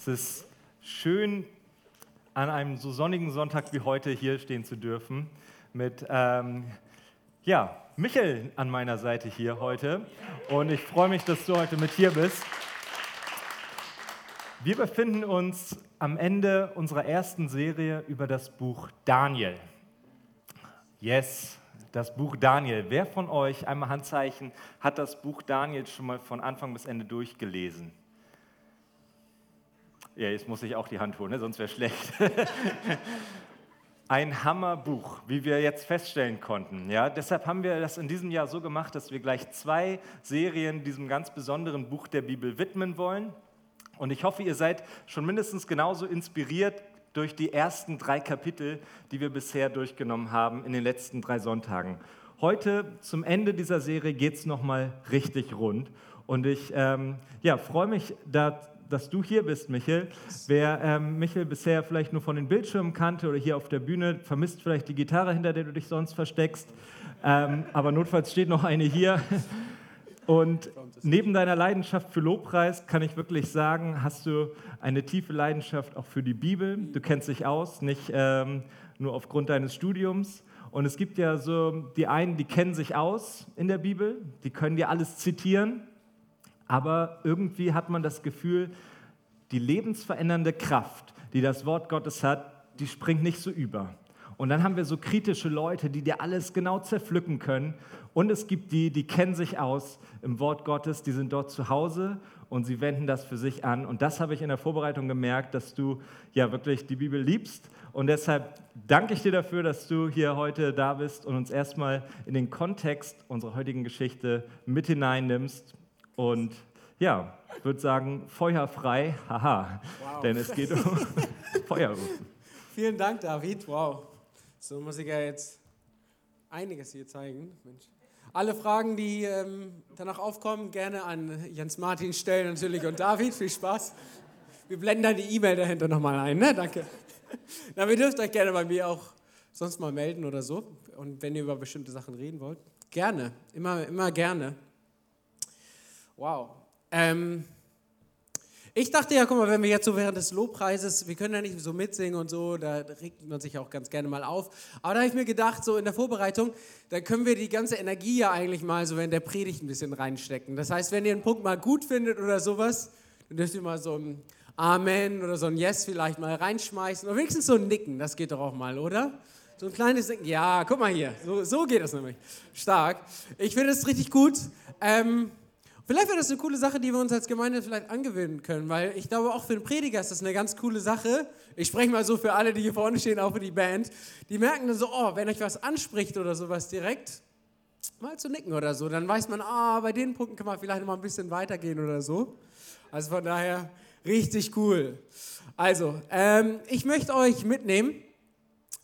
Es ist schön, an einem so sonnigen Sonntag wie heute hier stehen zu dürfen mit ähm, ja, Michel an meiner Seite hier heute. Und ich freue mich, dass du heute mit hier bist. Wir befinden uns am Ende unserer ersten Serie über das Buch Daniel. Yes, das Buch Daniel. Wer von euch, einmal Handzeichen, hat das Buch Daniel schon mal von Anfang bis Ende durchgelesen? Ja, jetzt muss ich auch die Hand holen, ne? sonst wäre schlecht. Ein Hammerbuch, wie wir jetzt feststellen konnten. Ja, deshalb haben wir das in diesem Jahr so gemacht, dass wir gleich zwei Serien diesem ganz besonderen Buch der Bibel widmen wollen. Und ich hoffe, ihr seid schon mindestens genauso inspiriert durch die ersten drei Kapitel, die wir bisher durchgenommen haben in den letzten drei Sonntagen. Heute zum Ende dieser Serie geht es nochmal richtig rund. Und ich ähm, ja, freue mich, da dass du hier bist, Michel. Wer ähm, Michel bisher vielleicht nur von den Bildschirmen kannte oder hier auf der Bühne, vermisst vielleicht die Gitarre, hinter der du dich sonst versteckst. Ähm, aber notfalls steht noch eine hier. Und neben deiner Leidenschaft für Lobpreis kann ich wirklich sagen, hast du eine tiefe Leidenschaft auch für die Bibel. Du kennst dich aus, nicht ähm, nur aufgrund deines Studiums. Und es gibt ja so die einen, die kennen sich aus in der Bibel, die können dir alles zitieren aber irgendwie hat man das Gefühl, die lebensverändernde Kraft, die das Wort Gottes hat, die springt nicht so über. Und dann haben wir so kritische Leute, die dir alles genau zerpflücken können. Und es gibt die, die kennen sich aus im Wort Gottes, die sind dort zu Hause und sie wenden das für sich an. Und das habe ich in der Vorbereitung gemerkt, dass du ja wirklich die Bibel liebst. Und deshalb danke ich dir dafür, dass du hier heute da bist und uns erstmal in den Kontext unserer heutigen Geschichte mit hineinnimmst. Und ja, ich würde sagen, feuerfrei, haha, wow. denn es geht um Feuerrufen. Vielen Dank, David. Wow. So muss ich ja jetzt einiges hier zeigen. Mensch. Alle Fragen, die ähm, danach aufkommen, gerne an Jens Martin stellen natürlich und David. Viel Spaß. Wir blenden dann die E-Mail dahinter nochmal ein. Ne? Danke. Na, ihr dürft euch gerne bei mir auch sonst mal melden oder so. Und wenn ihr über bestimmte Sachen reden wollt, gerne. Immer, immer gerne. Wow. Ähm, ich dachte ja, guck mal, wenn wir jetzt so während des Lobpreises, wir können ja nicht so mitsingen und so, da regt man sich auch ganz gerne mal auf. Aber da habe ich mir gedacht, so in der Vorbereitung, da können wir die ganze Energie ja eigentlich mal so in der Predigt ein bisschen reinstecken. Das heißt, wenn ihr einen Punkt mal gut findet oder sowas, dann dürft ihr mal so ein Amen oder so ein Yes vielleicht mal reinschmeißen. Oder wenigstens so ein Nicken, das geht doch auch mal, oder? So ein kleines Nicken. Ja, guck mal hier, so, so geht das nämlich. Stark. Ich finde es richtig gut. Ähm, Vielleicht wäre das eine coole Sache, die wir uns als Gemeinde vielleicht angewöhnen können, weil ich glaube, auch für den Prediger ist das eine ganz coole Sache. Ich spreche mal so für alle, die hier vorne stehen, auch für die Band. Die merken dann so, oh, wenn euch was anspricht oder sowas direkt, mal zu nicken oder so, dann weiß man, ah, oh, bei den Punkten kann man vielleicht noch mal ein bisschen weitergehen oder so. Also von daher richtig cool. Also, ähm, ich möchte euch mitnehmen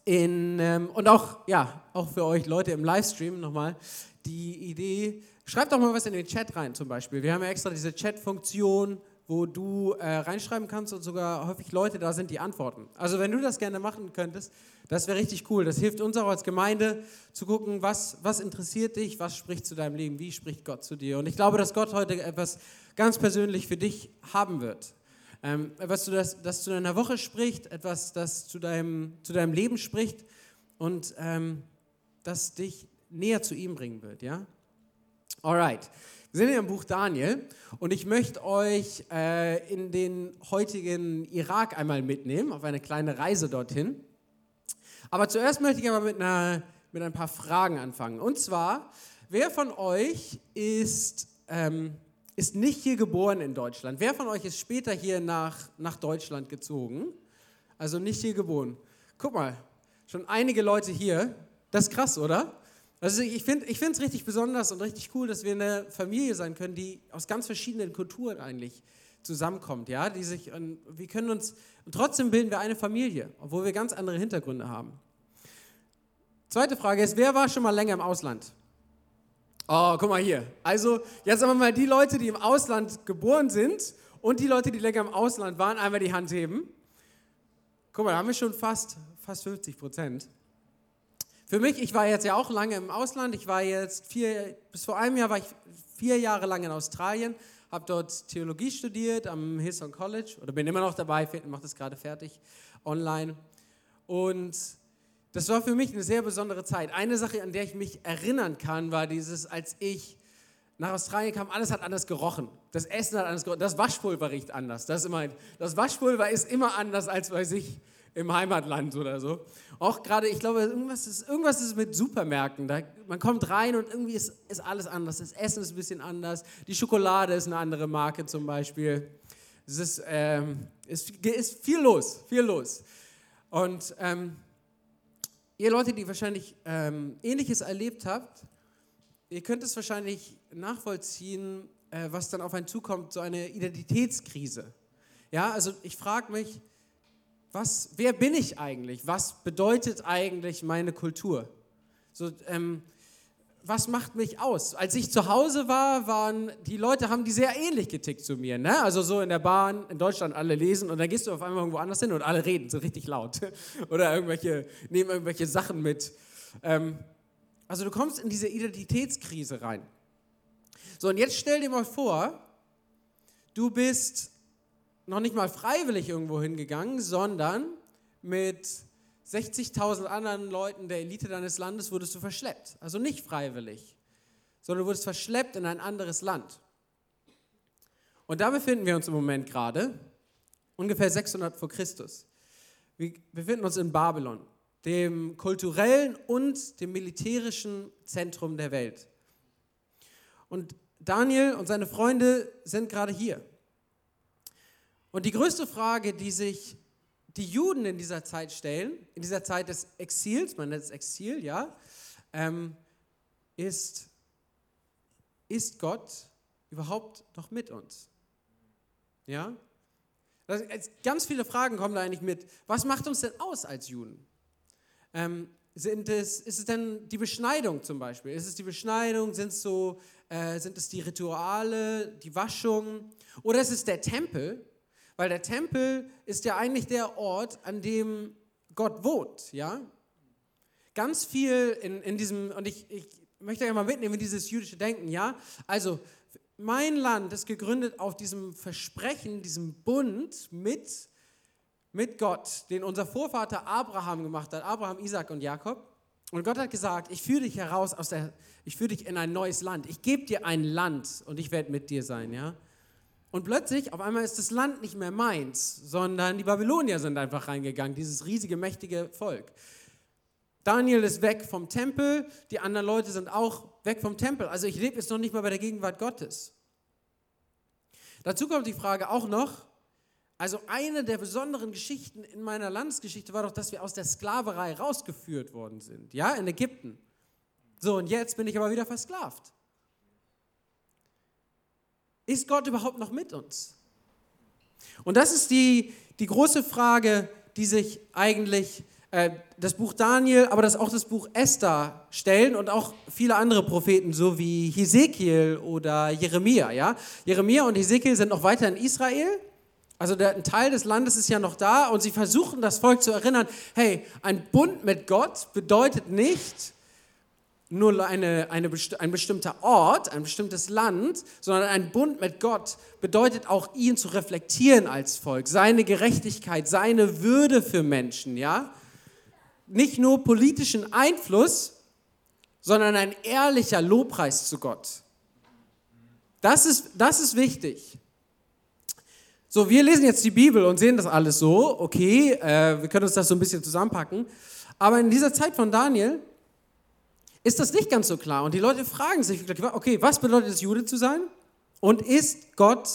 in, ähm, und auch, ja, auch für euch Leute im Livestream nochmal, die Idee, Schreib doch mal was in den Chat rein zum Beispiel. Wir haben ja extra diese Chat-Funktion, wo du äh, reinschreiben kannst und sogar häufig Leute da sind, die antworten. Also wenn du das gerne machen könntest, das wäre richtig cool. Das hilft uns auch als Gemeinde zu gucken, was, was interessiert dich, was spricht zu deinem Leben, wie spricht Gott zu dir. Und ich glaube, dass Gott heute etwas ganz persönlich für dich haben wird. Ähm, etwas, das, das zu deiner Woche spricht, etwas, das zu deinem, zu deinem Leben spricht und ähm, das dich näher zu ihm bringen wird. Ja? Alright. Wir sind hier im Buch Daniel und ich möchte euch äh, in den heutigen Irak einmal mitnehmen, auf eine kleine Reise dorthin. Aber zuerst möchte ich aber mit, einer, mit ein paar Fragen anfangen. Und zwar, wer von euch ist, ähm, ist nicht hier geboren in Deutschland? Wer von euch ist später hier nach, nach Deutschland gezogen? Also nicht hier geboren. Guck mal, schon einige Leute hier. Das ist krass, oder? Also ich finde es richtig besonders und richtig cool, dass wir eine Familie sein können, die aus ganz verschiedenen Kulturen eigentlich zusammenkommt, ja, die sich, und wir können uns, und trotzdem bilden wir eine Familie, obwohl wir ganz andere Hintergründe haben. Zweite Frage ist, wer war schon mal länger im Ausland? Oh, guck mal hier. Also, jetzt wir mal die Leute, die im Ausland geboren sind und die Leute, die länger im Ausland waren, einmal die Hand heben. Guck mal, da haben wir schon fast, fast 50 Prozent. Für mich, ich war jetzt ja auch lange im Ausland. Ich war jetzt vier, bis vor einem Jahr war ich vier Jahre lang in Australien, habe dort Theologie studiert am Hillsong College oder bin immer noch dabei, mache das gerade fertig online. Und das war für mich eine sehr besondere Zeit. Eine Sache, an der ich mich erinnern kann, war dieses, als ich nach Australien kam, alles hat anders gerochen. Das Essen hat anders gerochen. Das Waschpulver riecht anders. Das, immer, das Waschpulver ist immer anders als bei sich im Heimatland oder so. Auch gerade, ich glaube, irgendwas ist, irgendwas ist mit Supermärkten. Da, man kommt rein und irgendwie ist, ist alles anders. Das Essen ist ein bisschen anders. Die Schokolade ist eine andere Marke zum Beispiel. Es ist, ähm, ist, ist viel los, viel los. Und ähm, ihr Leute, die wahrscheinlich ähm, Ähnliches erlebt habt, ihr könnt es wahrscheinlich nachvollziehen, äh, was dann auf einen zukommt, so eine Identitätskrise. Ja, also ich frage mich, was, wer bin ich eigentlich? Was bedeutet eigentlich meine Kultur? So, ähm, was macht mich aus? Als ich zu Hause war, waren die Leute, haben die sehr ähnlich getickt zu mir. Ne? Also so in der Bahn, in Deutschland alle lesen und dann gehst du auf einmal irgendwo anders hin und alle reden so richtig laut. Oder irgendwelche, nehmen irgendwelche Sachen mit. Ähm, also du kommst in diese Identitätskrise rein. So, und jetzt stell dir mal vor, du bist noch nicht mal freiwillig irgendwo hingegangen, sondern mit 60.000 anderen Leuten der Elite deines Landes wurdest du verschleppt. Also nicht freiwillig, sondern du wurdest verschleppt in ein anderes Land. Und da befinden wir uns im Moment gerade, ungefähr 600 vor Christus. Wir befinden uns in Babylon, dem kulturellen und dem militärischen Zentrum der Welt. Und Daniel und seine Freunde sind gerade hier. Und die größte Frage, die sich die Juden in dieser Zeit stellen, in dieser Zeit des Exils, man nennt es Exil, ja, ähm, ist, ist Gott überhaupt noch mit uns? Ja? Das, ganz viele Fragen kommen da eigentlich mit. Was macht uns denn aus als Juden? Ähm, sind es, ist es denn die Beschneidung zum Beispiel? Ist es die Beschneidung? Sind es, so, äh, sind es die Rituale, die Waschung? Oder ist es der Tempel? Weil der Tempel ist ja eigentlich der Ort, an dem Gott wohnt, ja? Ganz viel in, in diesem, und ich, ich möchte ja mal mitnehmen in dieses jüdische Denken, ja? Also, mein Land ist gegründet auf diesem Versprechen, diesem Bund mit, mit Gott, den unser Vorvater Abraham gemacht hat, Abraham, Isaac und Jakob. Und Gott hat gesagt, ich führe dich heraus aus der, ich führe dich in ein neues Land. Ich gebe dir ein Land und ich werde mit dir sein, ja? Und plötzlich, auf einmal ist das Land nicht mehr meins, sondern die Babylonier sind einfach reingegangen, dieses riesige, mächtige Volk. Daniel ist weg vom Tempel, die anderen Leute sind auch weg vom Tempel. Also ich lebe jetzt noch nicht mal bei der Gegenwart Gottes. Dazu kommt die Frage auch noch, also eine der besonderen Geschichten in meiner Landesgeschichte war doch, dass wir aus der Sklaverei rausgeführt worden sind, ja, in Ägypten. So, und jetzt bin ich aber wieder versklavt. Ist Gott überhaupt noch mit uns? Und das ist die, die große Frage, die sich eigentlich äh, das Buch Daniel, aber das auch das Buch Esther stellen und auch viele andere Propheten, so wie Hesekiel oder Jeremia. Ja? Jeremia und Hesekiel sind noch weiter in Israel. Also der, ein Teil des Landes ist ja noch da und sie versuchen das Volk zu erinnern, hey, ein Bund mit Gott bedeutet nicht, nur eine, eine, ein bestimmter Ort, ein bestimmtes Land, sondern ein Bund mit Gott bedeutet auch, ihn zu reflektieren als Volk, seine Gerechtigkeit, seine Würde für Menschen, ja? Nicht nur politischen Einfluss, sondern ein ehrlicher Lobpreis zu Gott. Das ist, das ist wichtig. So, wir lesen jetzt die Bibel und sehen das alles so, okay, äh, wir können uns das so ein bisschen zusammenpacken. Aber in dieser Zeit von Daniel ist das nicht ganz so klar. Und die Leute fragen sich, okay, was bedeutet es, Jude zu sein? Und ist Gott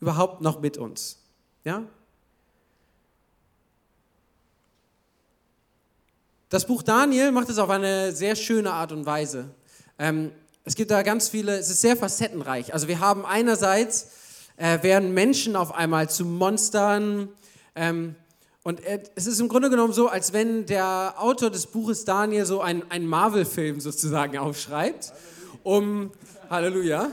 überhaupt noch mit uns? Ja? Das Buch Daniel macht es auf eine sehr schöne Art und Weise. Ähm, es gibt da ganz viele, es ist sehr facettenreich. Also wir haben einerseits, äh, werden Menschen auf einmal zu Monstern, ähm, und es ist im Grunde genommen so, als wenn der Autor des Buches Daniel so einen, einen Marvel-Film sozusagen aufschreibt, um, Halleluja,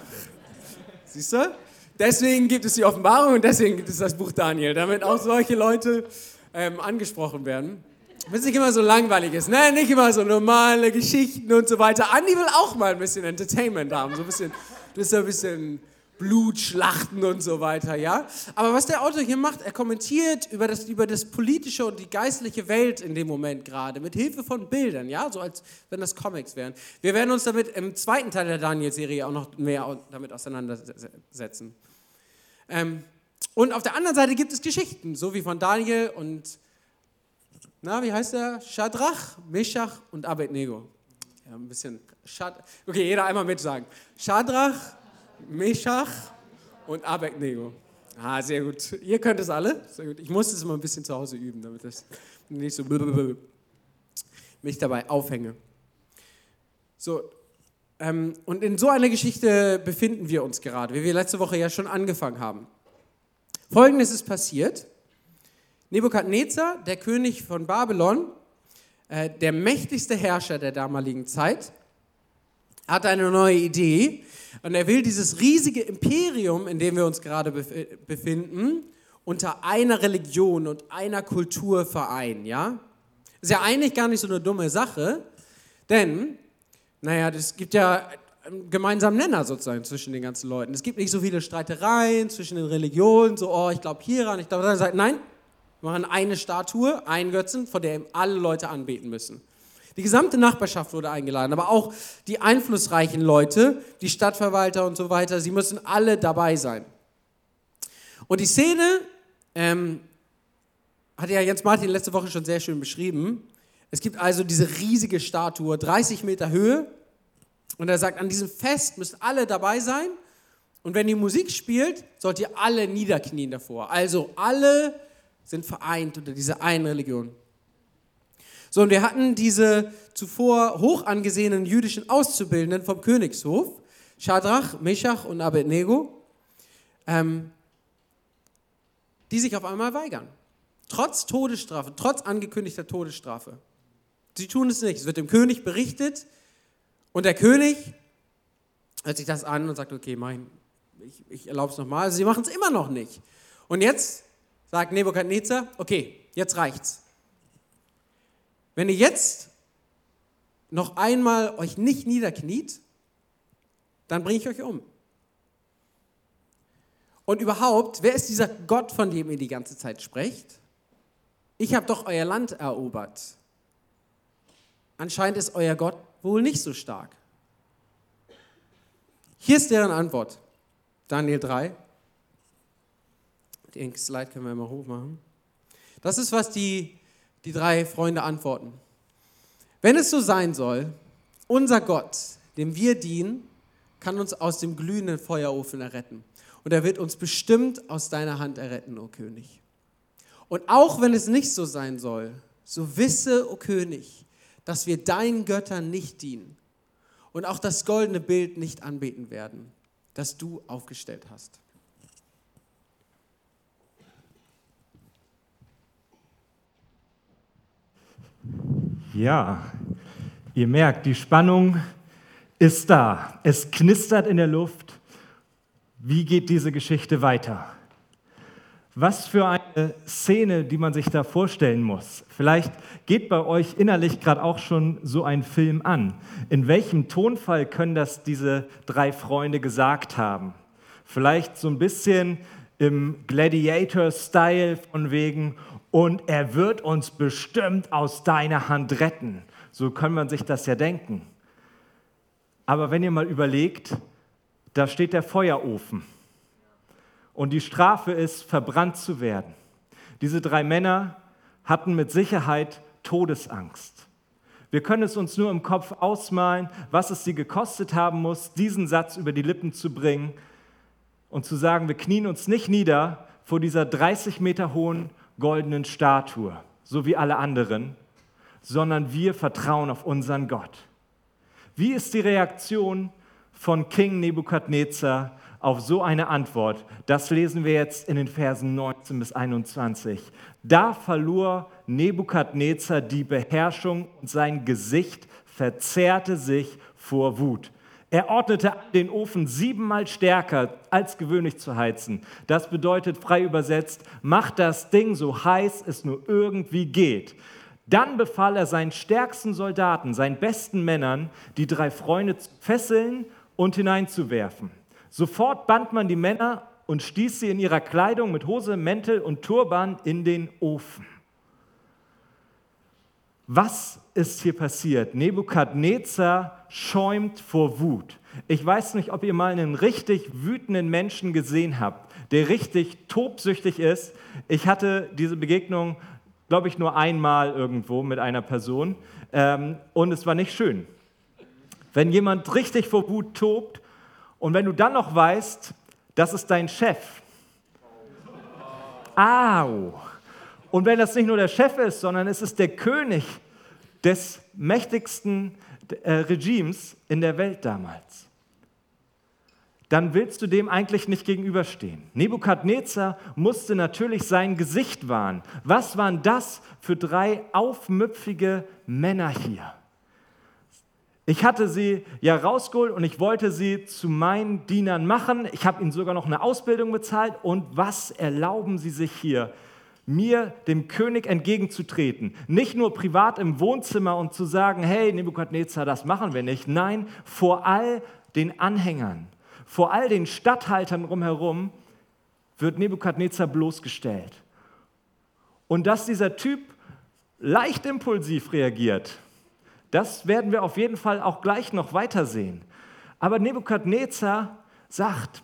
siehst du? Deswegen gibt es die Offenbarung und deswegen gibt es das Buch Daniel, damit auch solche Leute ähm, angesprochen werden. Wenn es nicht immer so langweilig ist, ne? nicht immer so normale Geschichten und so weiter. Andi will auch mal ein bisschen Entertainment haben, so ein bisschen, du bist so ein bisschen Blutschlachten und so weiter, ja. Aber was der Autor hier macht, er kommentiert über das, über das politische und die geistliche Welt in dem Moment gerade, mit Hilfe von Bildern, ja, so als wenn das Comics wären. Wir werden uns damit im zweiten Teil der Daniel-Serie auch noch mehr damit auseinandersetzen. Ähm, und auf der anderen Seite gibt es Geschichten, so wie von Daniel und, na, wie heißt der? Shadrach, Meshach und Abednego. Ja, ein bisschen, Shad okay, jeder einmal mit sagen. Shadrach, Meshach und Abednego. Ah, sehr gut. Ihr könnt es alle. Sehr gut. Ich muss es immer ein bisschen zu Hause üben, damit das nicht so mich dabei aufhänge. So, ähm, und in so einer Geschichte befinden wir uns gerade, wie wir letzte Woche ja schon angefangen haben. Folgendes ist passiert. Nebukadnezar, der König von Babylon, äh, der mächtigste Herrscher der damaligen Zeit, hat eine neue Idee und er will dieses riesige Imperium, in dem wir uns gerade befinden, unter einer Religion und einer Kultur vereinen. Ja? Ist ja eigentlich gar nicht so eine dumme Sache, denn, naja, es gibt ja einen gemeinsamen Nenner sozusagen zwischen den ganzen Leuten. Es gibt nicht so viele Streitereien zwischen den Religionen, so, oh, ich glaube hieran, ich glaube daran. Nein, wir machen eine Statue, einen Götzen, vor dem alle Leute anbeten müssen. Die gesamte Nachbarschaft wurde eingeladen, aber auch die einflussreichen Leute, die Stadtverwalter und so weiter, sie müssen alle dabei sein. Und die Szene ähm, hat ja Jens Martin letzte Woche schon sehr schön beschrieben. Es gibt also diese riesige Statue, 30 Meter Höhe. Und er sagt, an diesem Fest müssen alle dabei sein. Und wenn die Musik spielt, sollt ihr alle niederknien davor. Also alle sind vereint unter dieser einen Religion. So, und wir hatten diese zuvor hoch angesehenen jüdischen Auszubildenden vom Königshof, Shadrach, Meshach und Abednego, ähm, die sich auf einmal weigern. Trotz Todesstrafe, trotz angekündigter Todesstrafe. Sie tun es nicht. Es wird dem König berichtet und der König hört sich das an und sagt, okay, mein, ich, ich erlaube es nochmal. Also sie machen es immer noch nicht. Und jetzt sagt Nebukadnezar, okay, jetzt reicht's. Wenn ihr jetzt noch einmal euch nicht niederkniet, dann bringe ich euch um. Und überhaupt, wer ist dieser Gott, von dem ihr die ganze Zeit sprecht? Ich habe doch euer Land erobert. Anscheinend ist euer Gott wohl nicht so stark. Hier ist deren Antwort. Daniel 3. Den Slide können wir mal hochmachen. Das ist, was die die drei Freunde antworten. Wenn es so sein soll, unser Gott, dem wir dienen, kann uns aus dem glühenden Feuerofen erretten. Und er wird uns bestimmt aus deiner Hand erretten, o König. Und auch wenn es nicht so sein soll, so wisse, o König, dass wir deinen Göttern nicht dienen und auch das goldene Bild nicht anbeten werden, das du aufgestellt hast. Ja, ihr merkt, die Spannung ist da. Es knistert in der Luft. Wie geht diese Geschichte weiter? Was für eine Szene, die man sich da vorstellen muss. Vielleicht geht bei euch innerlich gerade auch schon so ein Film an. In welchem Tonfall können das diese drei Freunde gesagt haben? Vielleicht so ein bisschen im Gladiator-Style von wegen, und er wird uns bestimmt aus deiner Hand retten. So kann man sich das ja denken. Aber wenn ihr mal überlegt, da steht der Feuerofen und die Strafe ist, verbrannt zu werden. Diese drei Männer hatten mit Sicherheit Todesangst. Wir können es uns nur im Kopf ausmalen, was es sie gekostet haben muss, diesen Satz über die Lippen zu bringen und zu sagen, wir knien uns nicht nieder vor dieser 30 Meter hohen goldenen Statue, so wie alle anderen, sondern wir vertrauen auf unseren Gott. Wie ist die Reaktion von King Nebukadnezar auf so eine Antwort? Das lesen wir jetzt in den Versen 19 bis 21. Da verlor Nebukadnezar die Beherrschung und sein Gesicht verzerrte sich vor Wut. Er ordnete den Ofen siebenmal stärker als gewöhnlich zu heizen. Das bedeutet frei übersetzt, macht das Ding so heiß es nur irgendwie geht. Dann befahl er seinen stärksten Soldaten, seinen besten Männern, die drei Freunde zu fesseln und hineinzuwerfen. Sofort band man die Männer und stieß sie in ihrer Kleidung mit Hose, Mäntel und Turban in den Ofen. Was ist hier passiert? Nebukadnezar schäumt vor Wut. Ich weiß nicht, ob ihr mal einen richtig wütenden Menschen gesehen habt, der richtig tobsüchtig ist. Ich hatte diese Begegnung, glaube ich, nur einmal irgendwo mit einer Person ähm, und es war nicht schön. Wenn jemand richtig vor Wut tobt und wenn du dann noch weißt, das ist dein Chef. Au! Und wenn das nicht nur der Chef ist, sondern es ist der König des mächtigsten äh, Regimes in der Welt damals, dann willst du dem eigentlich nicht gegenüberstehen. Nebukadnezar musste natürlich sein Gesicht wahren. Was waren das für drei aufmüpfige Männer hier? Ich hatte sie ja rausgeholt und ich wollte sie zu meinen Dienern machen. Ich habe ihnen sogar noch eine Ausbildung bezahlt. Und was erlauben sie sich hier? Mir, dem König, entgegenzutreten. Nicht nur privat im Wohnzimmer und zu sagen, hey Nebukadnezar, das machen wir nicht. Nein, vor all den Anhängern, vor all den Statthaltern drumherum wird Nebukadnezar bloßgestellt. Und dass dieser Typ leicht impulsiv reagiert, das werden wir auf jeden Fall auch gleich noch weiter sehen. Aber Nebukadnezar sagt,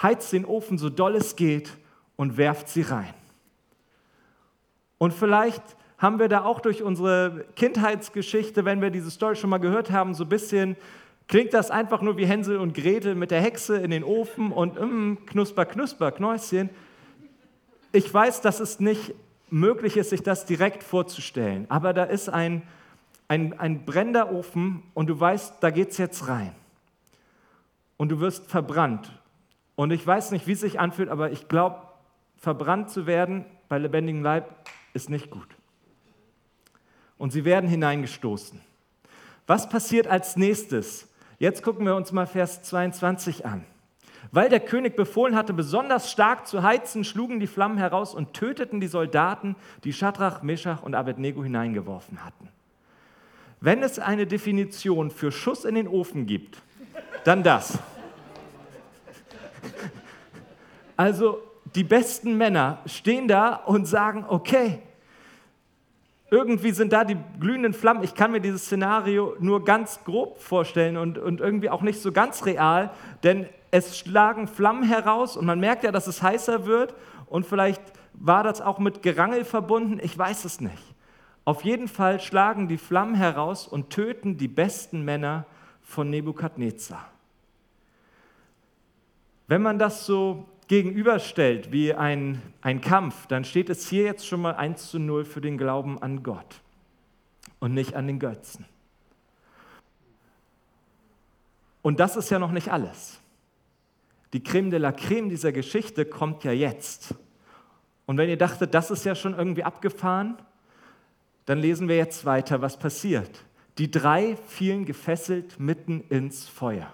heizt den Ofen so doll es geht und werft sie rein. Und vielleicht haben wir da auch durch unsere Kindheitsgeschichte, wenn wir diese Story schon mal gehört haben, so ein bisschen, klingt das einfach nur wie Hänsel und Gretel mit der Hexe in den Ofen und mm, knusper, knusper, Knäuschen. Ich weiß, dass es nicht möglich ist, sich das direkt vorzustellen, aber da ist ein ein, ein brennender Ofen und du weißt, da geht es jetzt rein. Und du wirst verbrannt. Und ich weiß nicht, wie es sich anfühlt, aber ich glaube, verbrannt zu werden bei lebendigem Leib ist nicht gut. Und sie werden hineingestoßen. Was passiert als nächstes? Jetzt gucken wir uns mal Vers 22 an. Weil der König befohlen hatte, besonders stark zu heizen, schlugen die Flammen heraus und töteten die Soldaten, die Schadrach, Meschach und Abednego hineingeworfen hatten. Wenn es eine Definition für Schuss in den Ofen gibt, dann das. Also die besten Männer stehen da und sagen, okay, irgendwie sind da die glühenden Flammen. Ich kann mir dieses Szenario nur ganz grob vorstellen und, und irgendwie auch nicht so ganz real, denn es schlagen Flammen heraus und man merkt ja, dass es heißer wird und vielleicht war das auch mit Gerangel verbunden, ich weiß es nicht. Auf jeden Fall schlagen die Flammen heraus und töten die besten Männer von Nebukadnezar. Wenn man das so gegenüberstellt wie ein, ein Kampf, dann steht es hier jetzt schon mal 1 zu 0 für den Glauben an Gott und nicht an den Götzen. Und das ist ja noch nicht alles. Die Creme de la Creme dieser Geschichte kommt ja jetzt. Und wenn ihr dachtet, das ist ja schon irgendwie abgefahren, dann lesen wir jetzt weiter, was passiert. Die drei fielen gefesselt mitten ins Feuer.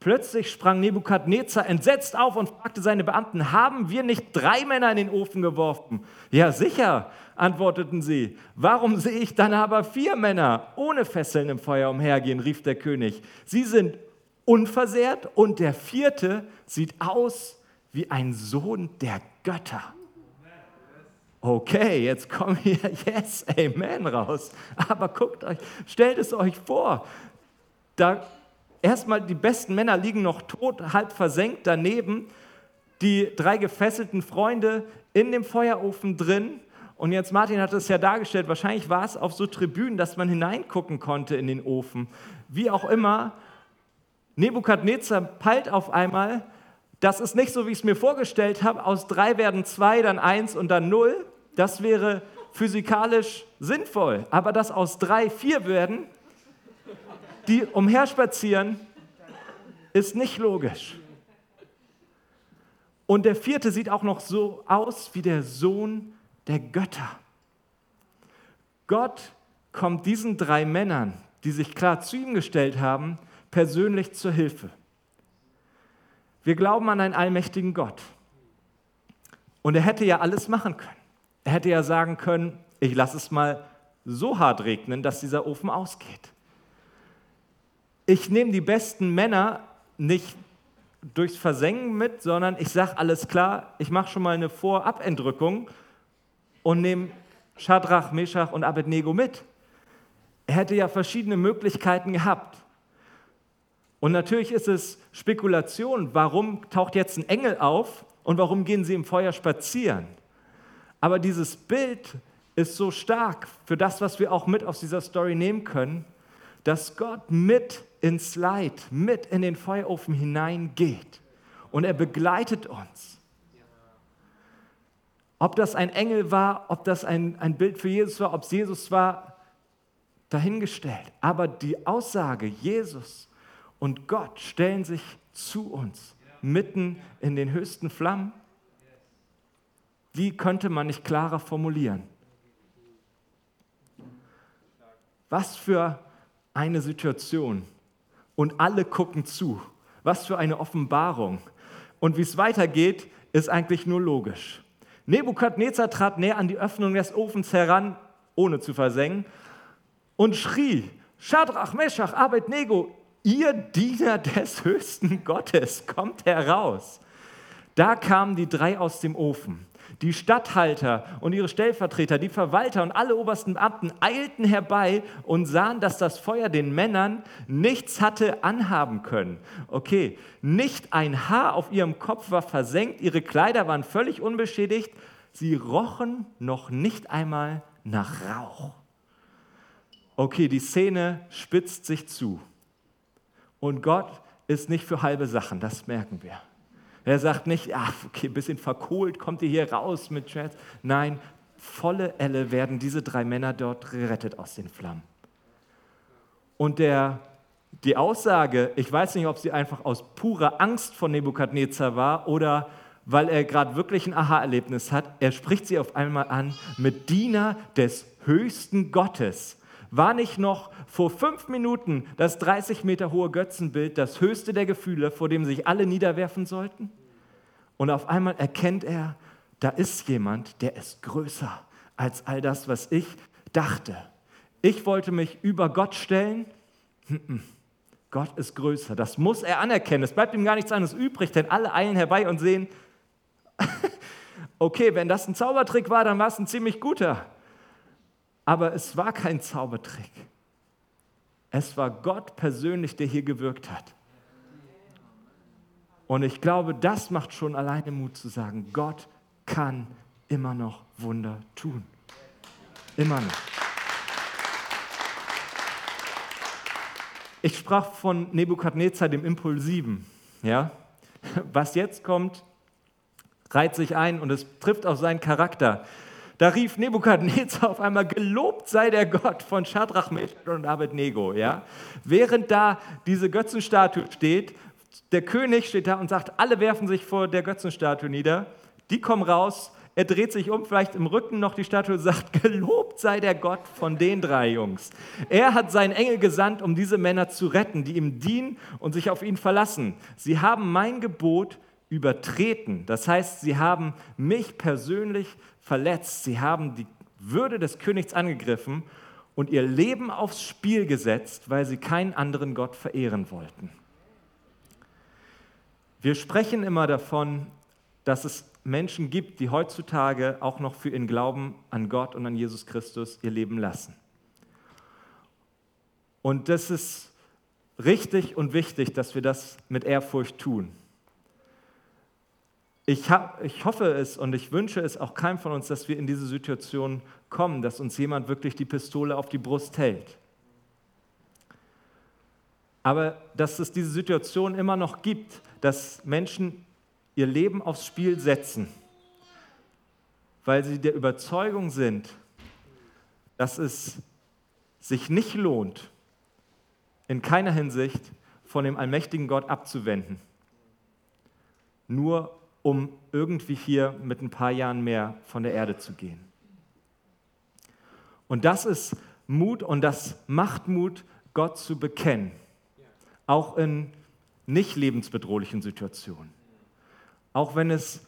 Plötzlich sprang Nebukadnezar entsetzt auf und fragte seine Beamten, haben wir nicht drei Männer in den Ofen geworfen? Ja, sicher, antworteten sie. Warum sehe ich dann aber vier Männer ohne Fesseln im Feuer umhergehen, rief der König. Sie sind unversehrt und der vierte sieht aus wie ein Sohn der Götter okay, jetzt kommen hier Yes, Amen raus. Aber guckt euch, stellt es euch vor, da erstmal die besten Männer liegen noch tot, halb versenkt daneben, die drei gefesselten Freunde in dem Feuerofen drin. Und jetzt, Martin hat es ja dargestellt, wahrscheinlich war es auf so Tribünen, dass man hineingucken konnte in den Ofen. Wie auch immer, Nebukadnezar peilt auf einmal, das ist nicht so, wie ich es mir vorgestellt habe. Aus drei werden zwei, dann eins und dann null. Das wäre physikalisch sinnvoll. Aber dass aus drei vier werden, die umherspazieren, ist nicht logisch. Und der vierte sieht auch noch so aus wie der Sohn der Götter. Gott kommt diesen drei Männern, die sich klar zu ihm gestellt haben, persönlich zur Hilfe. Wir glauben an einen allmächtigen Gott. Und er hätte ja alles machen können. Er hätte ja sagen können, ich lasse es mal so hart regnen, dass dieser Ofen ausgeht. Ich nehme die besten Männer nicht durchs Versengen mit, sondern ich sage alles klar, ich mache schon mal eine Vorabendrückung und nehme Shadrach, Meshach und Abednego mit. Er hätte ja verschiedene Möglichkeiten gehabt. Und natürlich ist es Spekulation, warum taucht jetzt ein Engel auf und warum gehen sie im Feuer spazieren. Aber dieses Bild ist so stark für das, was wir auch mit aus dieser Story nehmen können, dass Gott mit ins Leid, mit in den Feuerofen hineingeht und er begleitet uns. Ob das ein Engel war, ob das ein, ein Bild für Jesus war, ob es Jesus war, dahingestellt. Aber die Aussage, Jesus und Gott stellen sich zu uns mitten in den höchsten Flammen, die könnte man nicht klarer formulieren. Was für eine Situation. Und alle gucken zu. Was für eine Offenbarung. Und wie es weitergeht, ist eigentlich nur logisch. Nebukadnezar trat näher an die Öffnung des Ofens heran, ohne zu versengen, und schrie, Schadrach, Meschach, Abednego, ihr Diener des höchsten Gottes, kommt heraus. Da kamen die drei aus dem Ofen. Die Statthalter und ihre Stellvertreter, die Verwalter und alle obersten Beamten eilten herbei und sahen, dass das Feuer den Männern nichts hatte anhaben können. Okay, nicht ein Haar auf ihrem Kopf war versenkt, ihre Kleider waren völlig unbeschädigt, sie rochen noch nicht einmal nach Rauch. Okay, die Szene spitzt sich zu. Und Gott ist nicht für halbe Sachen, das merken wir. Er sagt nicht, ach, okay, ein bisschen verkohlt, kommt ihr hier raus mit Schmerz. Nein, volle Elle werden diese drei Männer dort gerettet aus den Flammen. Und der, die Aussage, ich weiß nicht, ob sie einfach aus purer Angst vor Nebukadnezar war oder weil er gerade wirklich ein Aha-Erlebnis hat, er spricht sie auf einmal an mit Diener des höchsten Gottes. War nicht noch vor fünf Minuten das 30 Meter hohe Götzenbild das höchste der Gefühle, vor dem sich alle niederwerfen sollten? Und auf einmal erkennt er, da ist jemand, der ist größer als all das, was ich dachte. Ich wollte mich über Gott stellen. Gott ist größer. Das muss er anerkennen. Es bleibt ihm gar nichts anderes übrig, denn alle eilen herbei und sehen, okay, wenn das ein Zaubertrick war, dann war es ein ziemlich guter. Aber es war kein Zaubertrick. Es war Gott persönlich, der hier gewirkt hat. Und ich glaube, das macht schon alleine Mut zu sagen, Gott kann immer noch Wunder tun. Immer noch. Ich sprach von Nebukadnezar, dem Impulsiven. Ja? Was jetzt kommt, reiht sich ein und es trifft auf seinen Charakter. Da rief Nebukadnezar auf einmal, gelobt sei der Gott von Shadrach, Meshach und Abednego. Ja? Während da diese Götzenstatue steht, der König steht da und sagt, alle werfen sich vor der Götzenstatue nieder, die kommen raus, er dreht sich um, vielleicht im Rücken noch die Statue und sagt, gelobt sei der Gott von den drei Jungs. Er hat seinen Engel gesandt, um diese Männer zu retten, die ihm dienen und sich auf ihn verlassen. Sie haben mein Gebot übertreten. Das heißt, sie haben mich persönlich verletzt, sie haben die Würde des Königs angegriffen und ihr Leben aufs Spiel gesetzt, weil sie keinen anderen Gott verehren wollten. Wir sprechen immer davon, dass es Menschen gibt, die heutzutage auch noch für ihren Glauben an Gott und an Jesus Christus ihr Leben lassen. Und das ist richtig und wichtig, dass wir das mit Ehrfurcht tun. Ich, hab, ich hoffe es und ich wünsche es auch keinem von uns, dass wir in diese Situation kommen, dass uns jemand wirklich die Pistole auf die Brust hält. Aber dass es diese Situation immer noch gibt, dass Menschen ihr Leben aufs Spiel setzen, weil sie der Überzeugung sind, dass es sich nicht lohnt, in keiner Hinsicht von dem allmächtigen Gott abzuwenden. Nur um irgendwie hier mit ein paar Jahren mehr von der Erde zu gehen. Und das ist Mut und das macht Mut, Gott zu bekennen, auch in nicht lebensbedrohlichen Situationen. Auch wenn es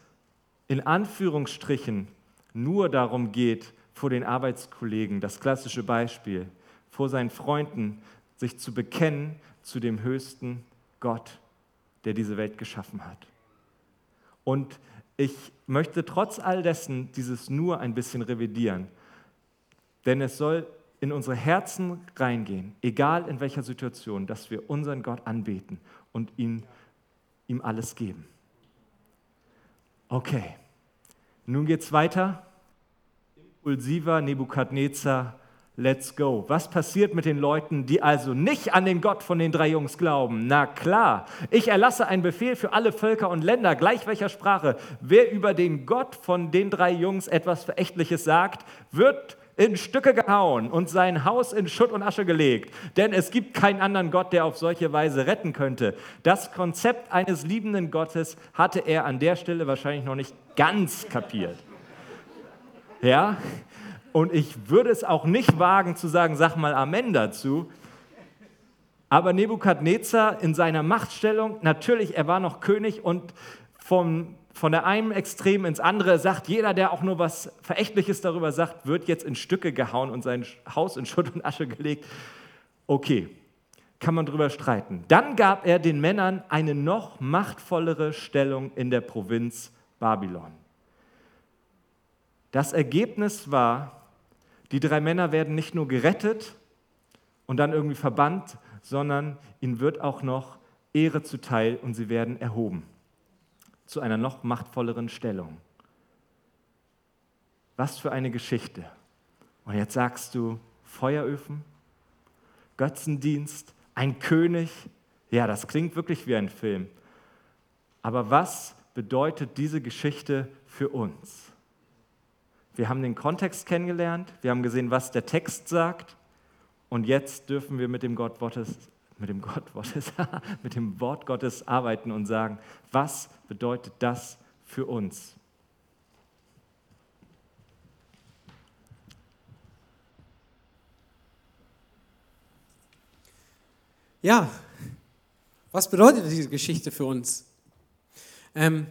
in Anführungsstrichen nur darum geht, vor den Arbeitskollegen, das klassische Beispiel, vor seinen Freunden, sich zu bekennen zu dem höchsten Gott, der diese Welt geschaffen hat. Und ich möchte trotz all dessen dieses nur ein bisschen revidieren, denn es soll in unsere Herzen reingehen, egal in welcher Situation, dass wir unseren Gott anbeten und ihn, ihm alles geben. Okay, nun geht's weiter. Impulsiver Nebukadnezar Let's go. Was passiert mit den Leuten, die also nicht an den Gott von den drei Jungs glauben? Na klar, ich erlasse einen Befehl für alle Völker und Länder, gleich welcher Sprache. Wer über den Gott von den drei Jungs etwas Verächtliches sagt, wird in Stücke gehauen und sein Haus in Schutt und Asche gelegt. Denn es gibt keinen anderen Gott, der auf solche Weise retten könnte. Das Konzept eines liebenden Gottes hatte er an der Stelle wahrscheinlich noch nicht ganz kapiert. Ja, und ich würde es auch nicht wagen zu sagen, sag mal Amen dazu. Aber Nebukadnezar in seiner Machtstellung, natürlich, er war noch König und vom, von der einen Extrem ins andere sagt, jeder, der auch nur was Verächtliches darüber sagt, wird jetzt in Stücke gehauen und sein Haus in Schutt und Asche gelegt. Okay, kann man darüber streiten. Dann gab er den Männern eine noch machtvollere Stellung in der Provinz Babylon. Das Ergebnis war, die drei Männer werden nicht nur gerettet und dann irgendwie verbannt, sondern ihnen wird auch noch Ehre zuteil und sie werden erhoben zu einer noch machtvolleren Stellung. Was für eine Geschichte. Und jetzt sagst du, Feueröfen, Götzendienst, ein König. Ja, das klingt wirklich wie ein Film. Aber was bedeutet diese Geschichte für uns? Wir haben den Kontext kennengelernt, wir haben gesehen, was der Text sagt und jetzt dürfen wir mit dem Gott Gottes, mit dem Gott Gottes, mit dem Wort Gottes arbeiten und sagen, was bedeutet das für uns? Ja, was bedeutet diese Geschichte für uns? Ähm,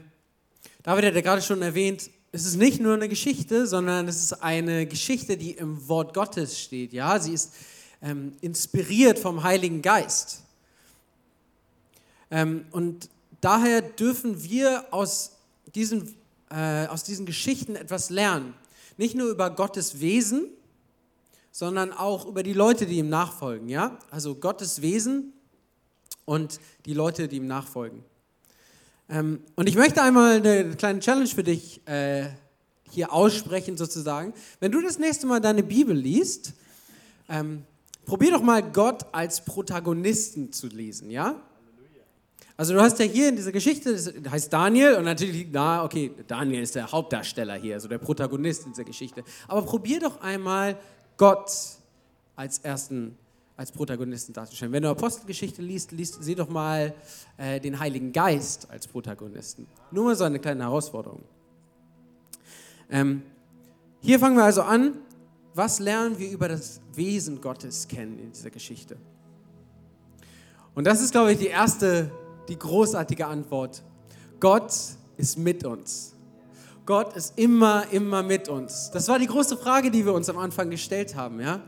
David hat ja gerade schon erwähnt, es ist nicht nur eine Geschichte, sondern es ist eine Geschichte, die im Wort Gottes steht. Ja, sie ist ähm, inspiriert vom Heiligen Geist. Ähm, und daher dürfen wir aus diesen, äh, aus diesen Geschichten etwas lernen. Nicht nur über Gottes Wesen, sondern auch über die Leute, die ihm nachfolgen. Ja, also Gottes Wesen und die Leute, die ihm nachfolgen. Ähm, und ich möchte einmal eine kleine Challenge für dich äh, hier aussprechen, sozusagen. Wenn du das nächste Mal deine Bibel liest, ähm, probier doch mal Gott als Protagonisten zu lesen, ja? Also du hast ja hier in dieser Geschichte, das heißt Daniel und natürlich, na okay, Daniel ist der Hauptdarsteller hier, also der Protagonist in dieser Geschichte. Aber probier doch einmal Gott als ersten als Protagonisten darzustellen. Wenn du Apostelgeschichte liest, liest sieh doch mal äh, den Heiligen Geist als Protagonisten. Nur mal so eine kleine Herausforderung. Ähm, hier fangen wir also an. Was lernen wir über das Wesen Gottes kennen in dieser Geschichte? Und das ist, glaube ich, die erste, die großartige Antwort. Gott ist mit uns. Gott ist immer, immer mit uns. Das war die große Frage, die wir uns am Anfang gestellt haben, ja?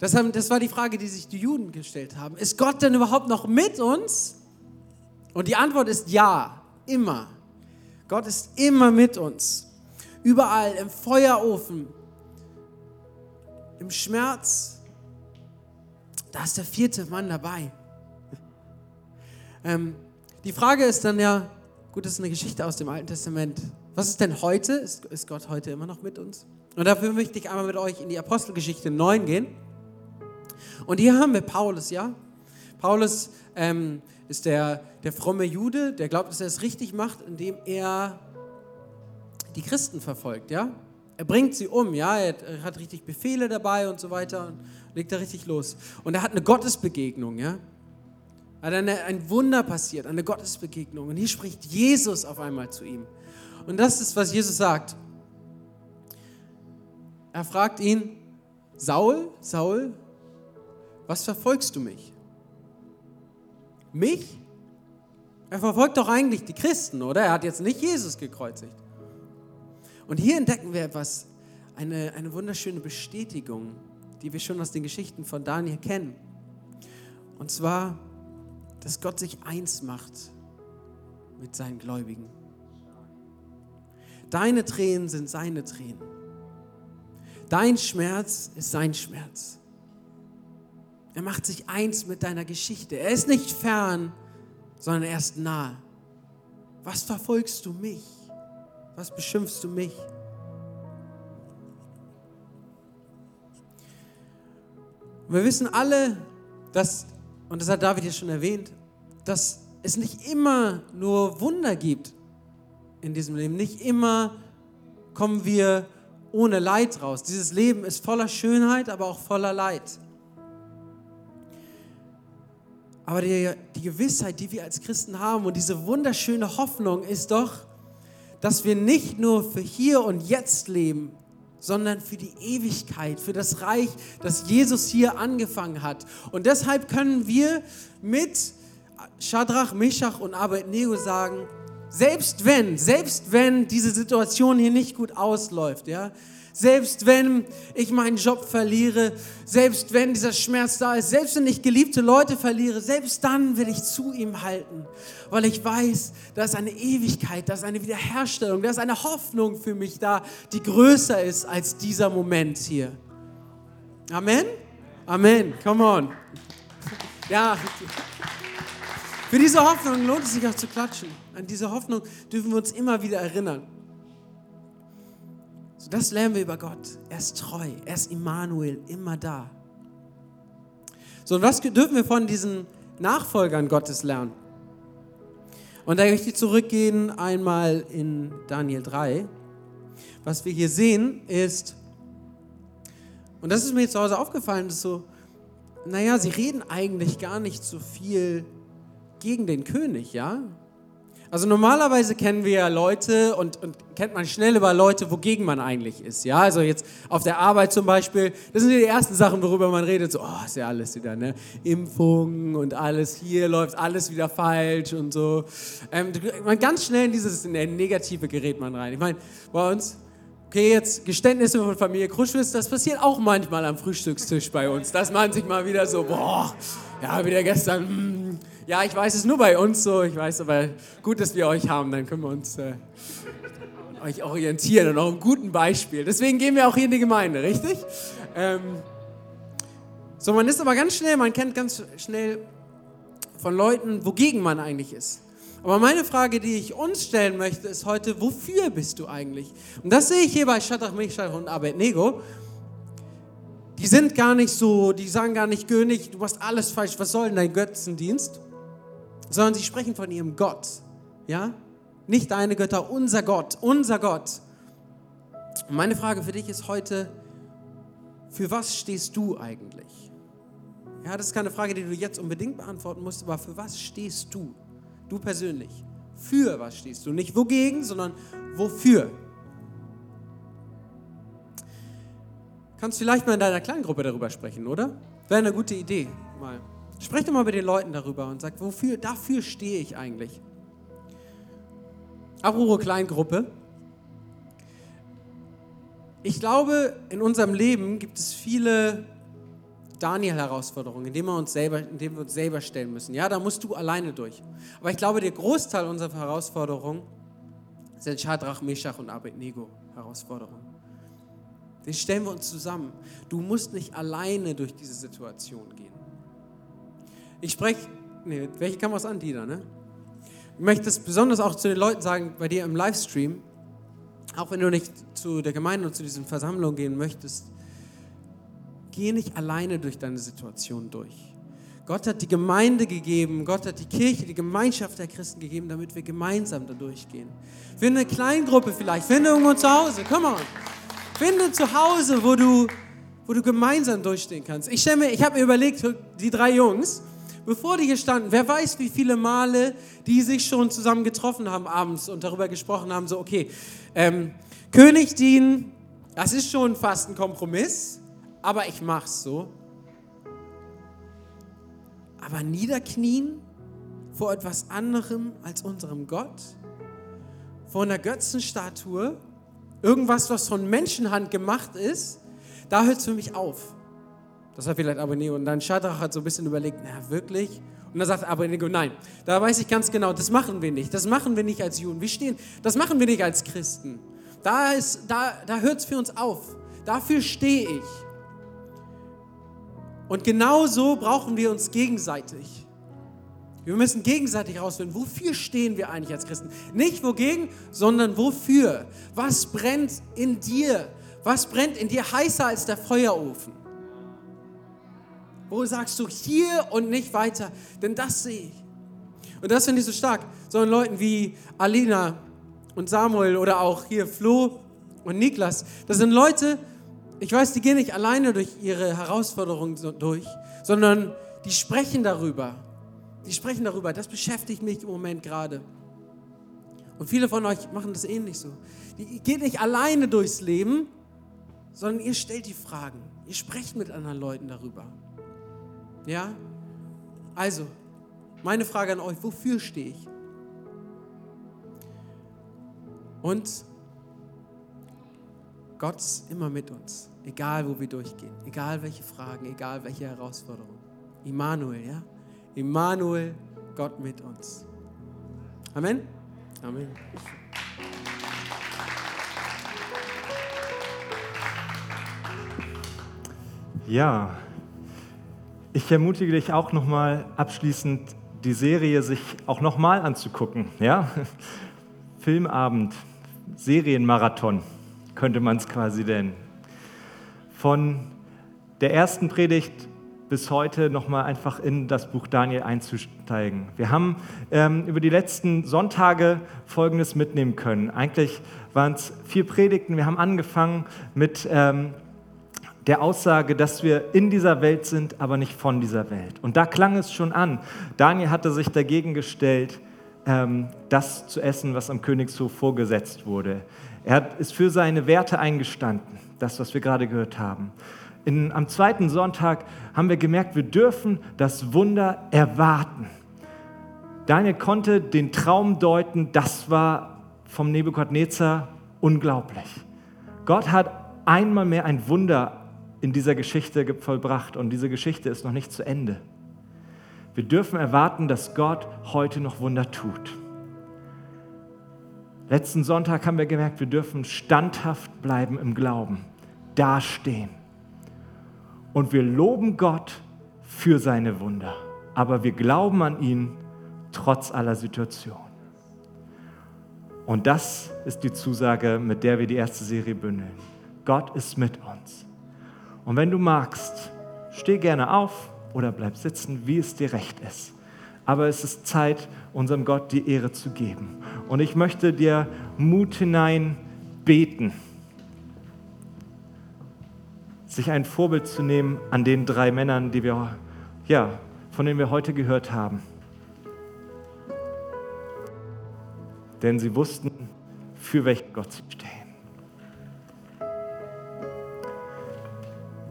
Das, haben, das war die Frage, die sich die Juden gestellt haben. Ist Gott denn überhaupt noch mit uns? Und die Antwort ist ja, immer. Gott ist immer mit uns. Überall, im Feuerofen, im Schmerz. Da ist der vierte Mann dabei. Ähm, die Frage ist dann ja, gut, das ist eine Geschichte aus dem Alten Testament. Was ist denn heute? Ist, ist Gott heute immer noch mit uns? Und dafür möchte ich einmal mit euch in die Apostelgeschichte 9 gehen. Und hier haben wir Paulus, ja? Paulus ähm, ist der, der fromme Jude, der glaubt, dass er es richtig macht, indem er die Christen verfolgt, ja? Er bringt sie um, ja? Er hat richtig Befehle dabei und so weiter und legt da richtig los. Und er hat eine Gottesbegegnung, ja? Hat eine, ein Wunder passiert, eine Gottesbegegnung. Und hier spricht Jesus auf einmal zu ihm. Und das ist, was Jesus sagt. Er fragt ihn, Saul, Saul, was verfolgst du mich? Mich? Er verfolgt doch eigentlich die Christen, oder? Er hat jetzt nicht Jesus gekreuzigt. Und hier entdecken wir etwas, eine, eine wunderschöne Bestätigung, die wir schon aus den Geschichten von Daniel kennen. Und zwar, dass Gott sich eins macht mit seinen Gläubigen. Deine Tränen sind seine Tränen. Dein Schmerz ist sein Schmerz. Er macht sich eins mit deiner Geschichte. Er ist nicht fern, sondern er ist nahe. Was verfolgst du mich? Was beschimpfst du mich? wir wissen alle, dass, und das hat David ja schon erwähnt, dass es nicht immer nur Wunder gibt in diesem Leben. Nicht immer kommen wir ohne Leid raus. Dieses Leben ist voller Schönheit, aber auch voller Leid. Aber die, die Gewissheit, die wir als Christen haben und diese wunderschöne Hoffnung ist doch, dass wir nicht nur für hier und jetzt leben, sondern für die Ewigkeit, für das Reich, das Jesus hier angefangen hat. Und deshalb können wir mit Shadrach, Meshach und Abednego sagen, selbst wenn, selbst wenn diese Situation hier nicht gut ausläuft, ja, selbst wenn ich meinen Job verliere, selbst wenn dieser Schmerz da ist, selbst wenn ich geliebte Leute verliere, selbst dann will ich zu ihm halten, weil ich weiß, da ist eine Ewigkeit, da ist eine Wiederherstellung, da ist eine Hoffnung für mich da, die größer ist als dieser Moment hier. Amen? Amen. Come on. Ja. Für diese Hoffnung lohnt es sich auch zu klatschen. An diese Hoffnung dürfen wir uns immer wieder erinnern. Das lernen wir über Gott. Er ist treu, er ist Immanuel, immer da. So, und was dürfen wir von diesen Nachfolgern Gottes lernen? Und da möchte ich zurückgehen einmal in Daniel 3. Was wir hier sehen ist, und das ist mir zu Hause aufgefallen, ist so, naja, sie reden eigentlich gar nicht so viel gegen den König, ja? Also normalerweise kennen wir ja Leute und, und, kennt man schnell über Leute, wogegen man eigentlich ist. Ja, also jetzt auf der Arbeit zum Beispiel, das sind die ersten Sachen, worüber man redet. So, oh, ist ja alles wieder, ne? Impfungen und alles, hier läuft alles wieder falsch und so. Ähm, man ganz schnell in dieses in Negative gerät man rein. Ich meine, bei uns, okay, jetzt Geständnisse von Familie Kruschwitz, das passiert auch manchmal am Frühstückstisch bei uns, dass man sich mal wieder so, boah, ja, wieder gestern, mm, ja, ich weiß es nur bei uns so. Ich weiß aber gut, dass wir euch haben. Dann können wir uns äh, euch orientieren und auch einem guten Beispiel. Deswegen gehen wir auch hier in die Gemeinde, richtig? Ähm, so, man ist aber ganz schnell, man kennt ganz schnell von Leuten, wogegen man eigentlich ist. Aber meine Frage, die ich uns stellen möchte, ist heute, wofür bist du eigentlich? Und das sehe ich hier bei Shadrach, Meshach und Abednego. Die sind gar nicht so, die sagen gar nicht, König, du machst alles falsch, was soll denn dein Götzendienst? Sondern sie sprechen von ihrem Gott. Ja? Nicht deine Götter, unser Gott, unser Gott. Und meine Frage für dich ist heute, für was stehst du eigentlich? Ja, das ist keine Frage, die du jetzt unbedingt beantworten musst, aber für was stehst du? Du persönlich. Für was stehst du? Nicht wogegen, sondern wofür? Kannst vielleicht mal in deiner Kleingruppe darüber sprechen, oder? Wäre eine gute Idee, mal. Sprech doch mal mit den Leuten darüber und sag, wofür, dafür stehe ich eigentlich. Apropos Kleingruppe. Ich glaube, in unserem Leben gibt es viele Daniel-Herausforderungen, in denen wir, uns wir uns selber stellen müssen. Ja, da musst du alleine durch. Aber ich glaube, der Großteil unserer Herausforderungen sind Shadrach, Meshach und Abednego-Herausforderungen. Den stellen wir uns zusammen. Du musst nicht alleine durch diese Situation gehen. Ich spreche, nee, welche Kameras an? Die da, ne? Ich möchte das besonders auch zu den Leuten sagen, bei dir im Livestream, auch wenn du nicht zu der Gemeinde und zu diesen Versammlungen gehen möchtest, geh nicht alleine durch deine Situation durch. Gott hat die Gemeinde gegeben, Gott hat die Kirche, die Gemeinschaft der Christen gegeben, damit wir gemeinsam da durchgehen. Finde eine Kleingruppe vielleicht, finde irgendwo zu Hause, come on. Finde zu Hause, wo du, wo du gemeinsam durchstehen kannst. Ich, ich habe mir überlegt, die drei Jungs, bevor die hier standen, wer weiß, wie viele Male die sich schon zusammen getroffen haben abends und darüber gesprochen haben, so, okay, ähm, König dienen, das ist schon fast ein Kompromiss, aber ich mach's so. Aber niederknien vor etwas anderem als unserem Gott, vor einer Götzenstatue, irgendwas, was von Menschenhand gemacht ist, da hört es für mich auf. Das war vielleicht Abonné. Und dann Shadrach hat so ein bisschen überlegt, na wirklich? Und dann sagt Abednego, nein, da weiß ich ganz genau, das machen wir nicht. Das machen wir nicht als Juden. Wir stehen, das machen wir nicht als Christen. Da, da, da hört es für uns auf. Dafür stehe ich. Und genau so brauchen wir uns gegenseitig. Wir müssen gegenseitig herausfinden, wofür stehen wir eigentlich als Christen? Nicht wogegen, sondern wofür. Was brennt in dir? Was brennt in dir heißer als der Feuerofen? Wo sagst du hier und nicht weiter? Denn das sehe ich. Und das finde ich so stark. So Leuten wie Alina und Samuel oder auch hier Flo und Niklas. Das sind Leute, ich weiß, die gehen nicht alleine durch ihre Herausforderungen durch, sondern die sprechen darüber. Die sprechen darüber. Das beschäftigt mich im Moment gerade. Und viele von euch machen das ähnlich so. Die geht nicht alleine durchs Leben, sondern ihr stellt die Fragen. Ihr sprecht mit anderen Leuten darüber. Ja? Also, meine Frage an euch, wofür stehe ich? Und Gott ist immer mit uns, egal wo wir durchgehen, egal welche Fragen, egal welche Herausforderungen. Immanuel, ja? Immanuel, Gott mit uns. Amen? Amen. Ja, ich ermutige dich auch nochmal abschließend die Serie sich auch nochmal anzugucken. Ja? Filmabend, Serienmarathon könnte man es quasi nennen. Von der ersten Predigt bis heute nochmal einfach in das Buch Daniel einzusteigen. Wir haben ähm, über die letzten Sonntage Folgendes mitnehmen können. Eigentlich waren es vier Predigten. Wir haben angefangen mit ähm, der Aussage, dass wir in dieser Welt sind, aber nicht von dieser Welt. Und da klang es schon an. Daniel hatte sich dagegen gestellt, ähm, das zu essen, was am Königshof vorgesetzt wurde. Er ist für seine Werte eingestanden, das, was wir gerade gehört haben. In, am zweiten Sonntag haben wir gemerkt, wir dürfen das Wunder erwarten. Daniel konnte den Traum deuten, das war vom Nebukadnezar unglaublich. Gott hat einmal mehr ein Wunder in dieser Geschichte vollbracht und diese Geschichte ist noch nicht zu Ende. Wir dürfen erwarten, dass Gott heute noch Wunder tut. Letzten Sonntag haben wir gemerkt, wir dürfen standhaft bleiben im Glauben, dastehen. Und wir loben Gott für seine Wunder, aber wir glauben an ihn trotz aller Situationen. Und das ist die Zusage, mit der wir die erste Serie bündeln. Gott ist mit uns. Und wenn du magst, steh gerne auf oder bleib sitzen, wie es dir recht ist. Aber es ist Zeit, unserem Gott die Ehre zu geben. Und ich möchte dir Mut hinein beten, sich ein Vorbild zu nehmen an den drei Männern, die wir, ja, von denen wir heute gehört haben. Denn sie wussten, für welchen Gott sie stehen.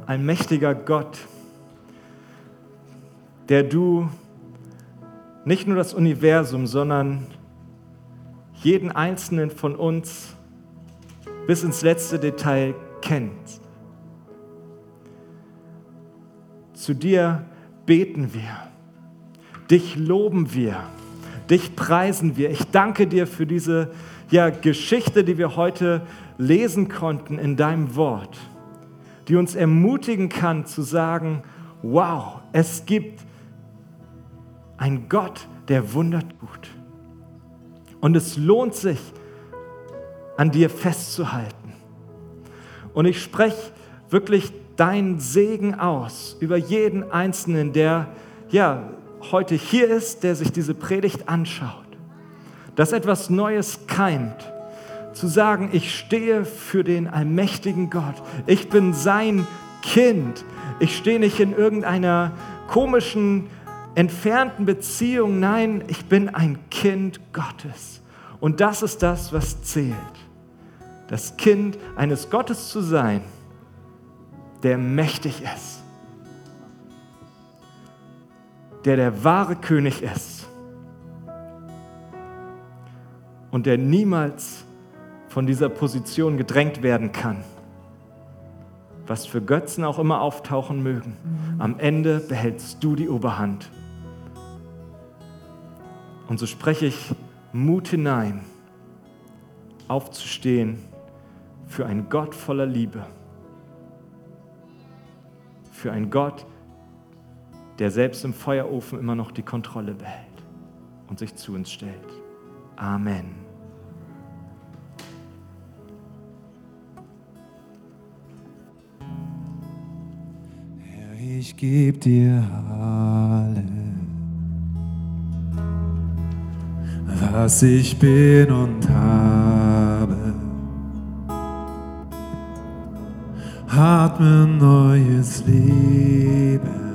Ein mächtiger Gott, der du nicht nur das Universum, sondern jeden einzelnen von uns bis ins letzte Detail kennst. Zu dir beten wir, dich loben wir, dich preisen wir. Ich danke dir für diese ja, Geschichte, die wir heute lesen konnten in deinem Wort die uns ermutigen kann zu sagen, wow, es gibt einen Gott, der Wunder tut. Und es lohnt sich, an dir festzuhalten. Und ich spreche wirklich deinen Segen aus über jeden Einzelnen, der ja heute hier ist, der sich diese Predigt anschaut. Dass etwas Neues keimt zu sagen, ich stehe für den allmächtigen Gott. Ich bin sein Kind. Ich stehe nicht in irgendeiner komischen, entfernten Beziehung. Nein, ich bin ein Kind Gottes. Und das ist das, was zählt. Das Kind eines Gottes zu sein, der mächtig ist. Der der wahre König ist. Und der niemals von dieser Position gedrängt werden kann. Was für Götzen auch immer auftauchen mögen, am Ende behältst du die Oberhand. Und so spreche ich Mut hinein, aufzustehen für einen Gott voller Liebe, für einen Gott, der selbst im Feuerofen immer noch die Kontrolle behält und sich zu uns stellt. Amen. Ich gebe dir alles, was ich bin und habe. Atme neues Leben